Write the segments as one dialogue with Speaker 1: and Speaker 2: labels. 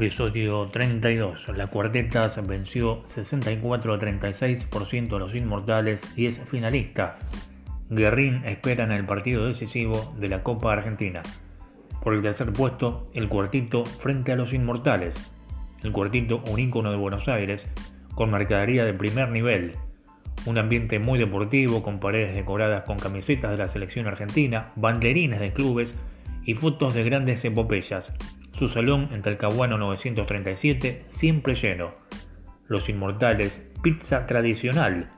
Speaker 1: Episodio 32. La Cuartetas venció 64 a 36% a los Inmortales y es finalista. Guerrín espera en el partido decisivo de la Copa Argentina. Por el tercer puesto, el cuartito frente a los Inmortales. El cuartito, un ícono de Buenos Aires, con mercadería de primer nivel. Un ambiente muy deportivo, con paredes decoradas con camisetas de la selección argentina, banderines de clubes y fotos de grandes epopeyas su salón en Talcahuano 937 siempre lleno. Los Inmortales, pizza tradicional,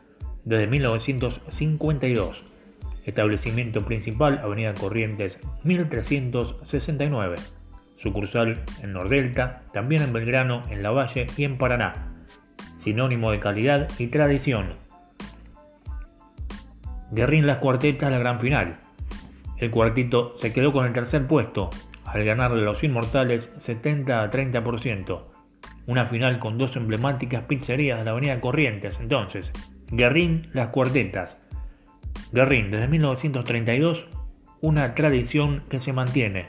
Speaker 1: desde 1952. Establecimiento principal, Avenida Corrientes 1369. Sucursal en Nordelta, también en Belgrano, en La Valle y en Paraná. Sinónimo de calidad y tradición. Guerrín Las Cuartetas la gran final. El cuartito se quedó con el tercer puesto, al ganarle los Inmortales 70 a 30%. Una final con dos emblemáticas pizzerías de la Avenida Corrientes. Entonces, Guerrín Las Cuartetas. Guerrín, desde 1932, una tradición que se mantiene.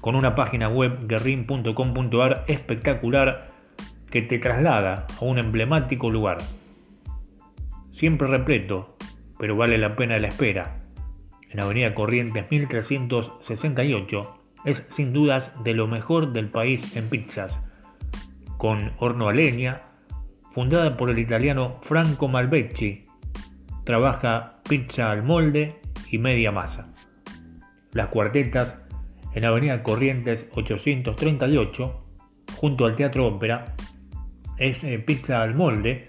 Speaker 1: Con una página web guerrin.com.ar espectacular que te traslada a un emblemático lugar. Siempre repleto, pero vale la pena la espera. En Avenida Corrientes 1368 es sin dudas de lo mejor del país en pizzas, con horno a leña, fundada por el italiano Franco Malvecchi. Trabaja pizza al molde y media masa. Las cuartetas en Avenida Corrientes 838, junto al Teatro Ópera, es eh, pizza al molde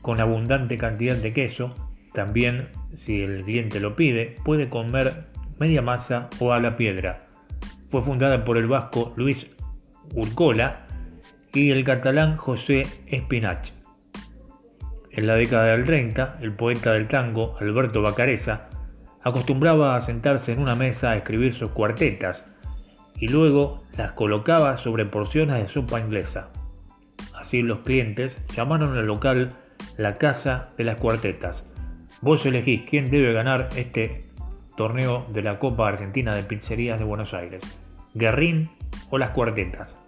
Speaker 1: con abundante cantidad de queso. También, si el cliente lo pide, puede comer media masa o a la piedra fue fundada por el vasco Luis Urcola y el catalán José Espinach. En la década del 30, el poeta del tango Alberto Bacareza acostumbraba a sentarse en una mesa a escribir sus cuartetas y luego las colocaba sobre porciones de sopa inglesa. Así los clientes llamaron al local la Casa de las Cuartetas. Vos elegís quién debe ganar este torneo de la Copa Argentina de Pizzerías de Buenos Aires. Guerrín o las Cuartetas.